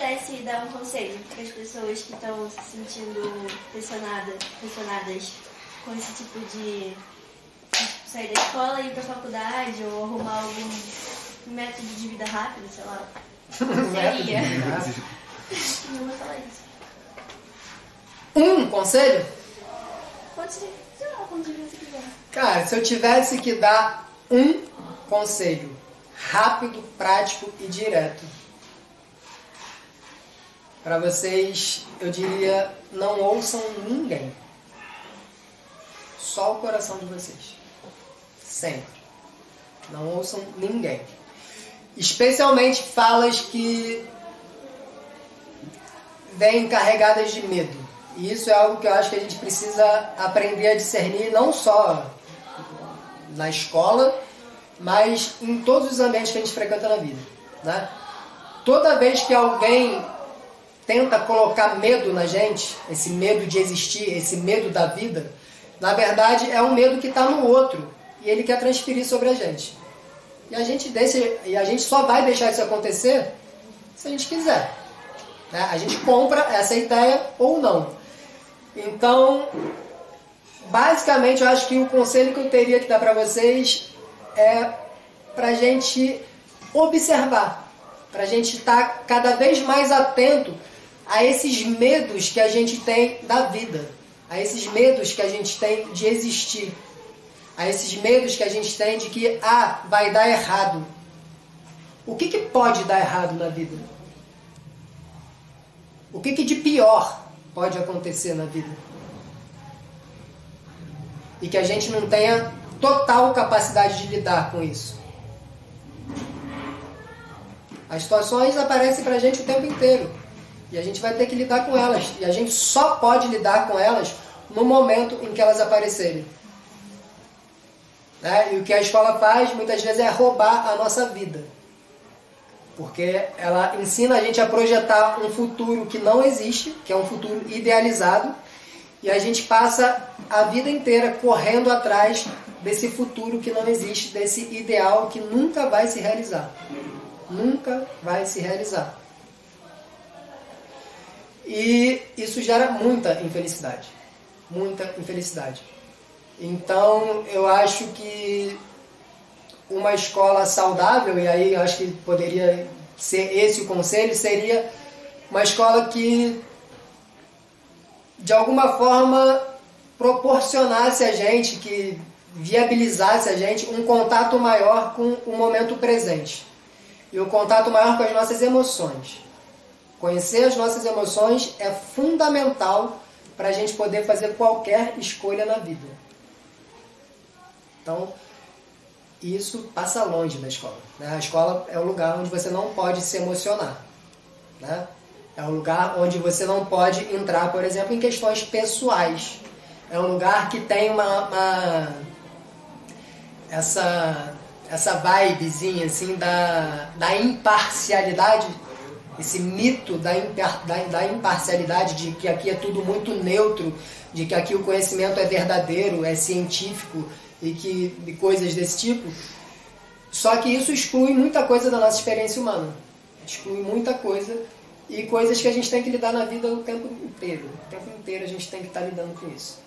pudesse dar um conselho para as pessoas que estão se sentindo pressionadas, pressionadas com esse tipo de sair da escola e ir para a faculdade ou arrumar algum método de vida rápido, sei lá, seria? Não vou falar isso. Um conselho? Pode ser, sei lá, quando você quiser. Cara, se eu tivesse que dar um conselho rápido, prático e direto para vocês, eu diria: não ouçam ninguém. Só o coração de vocês. Sempre. Não ouçam ninguém. Especialmente falas que vêm carregadas de medo. E isso é algo que eu acho que a gente precisa aprender a discernir não só na escola, mas em todos os ambientes que a gente frequenta na vida. Né? Toda vez que alguém tenta colocar medo na gente, esse medo de existir, esse medo da vida, na verdade é um medo que está no outro e ele quer transferir sobre a gente. E a gente deixa, e a gente só vai deixar isso acontecer se a gente quiser. Né? A gente compra essa ideia ou não. Então, basicamente, eu acho que o conselho que eu teria que dar para vocês é para a gente observar, para a gente estar tá cada vez mais atento a esses medos que a gente tem da vida, a esses medos que a gente tem de existir, a esses medos que a gente tem de que, ah, vai dar errado. O que, que pode dar errado na vida? O que, que de pior pode acontecer na vida? E que a gente não tenha total capacidade de lidar com isso. As situações aparecem para a gente o tempo inteiro. E a gente vai ter que lidar com elas. E a gente só pode lidar com elas no momento em que elas aparecerem. Né? E o que a escola faz muitas vezes é roubar a nossa vida. Porque ela ensina a gente a projetar um futuro que não existe, que é um futuro idealizado, e a gente passa a vida inteira correndo atrás desse futuro que não existe, desse ideal que nunca vai se realizar. Nunca vai se realizar. E isso gera muita infelicidade. Muita infelicidade. Então, eu acho que uma escola saudável, e aí eu acho que poderia ser esse o conselho, seria uma escola que de alguma forma proporcionasse a gente, que viabilizasse a gente um contato maior com o momento presente e o um contato maior com as nossas emoções. Conhecer as nossas emoções é fundamental para a gente poder fazer qualquer escolha na vida. Então, isso passa longe da escola. Né? A escola é o lugar onde você não pode se emocionar. Né? É um lugar onde você não pode entrar, por exemplo, em questões pessoais. É um lugar que tem uma, uma essa essa vibezinha assim da, da imparcialidade, esse mito da, da, da imparcialidade de que aqui é tudo muito neutro, de que aqui o conhecimento é verdadeiro, é científico e que e coisas desse tipo. Só que isso exclui muita coisa da nossa experiência humana. Exclui muita coisa e coisas que a gente tem que lidar na vida o tempo inteiro. O tempo inteiro a gente tem que estar lidando com isso.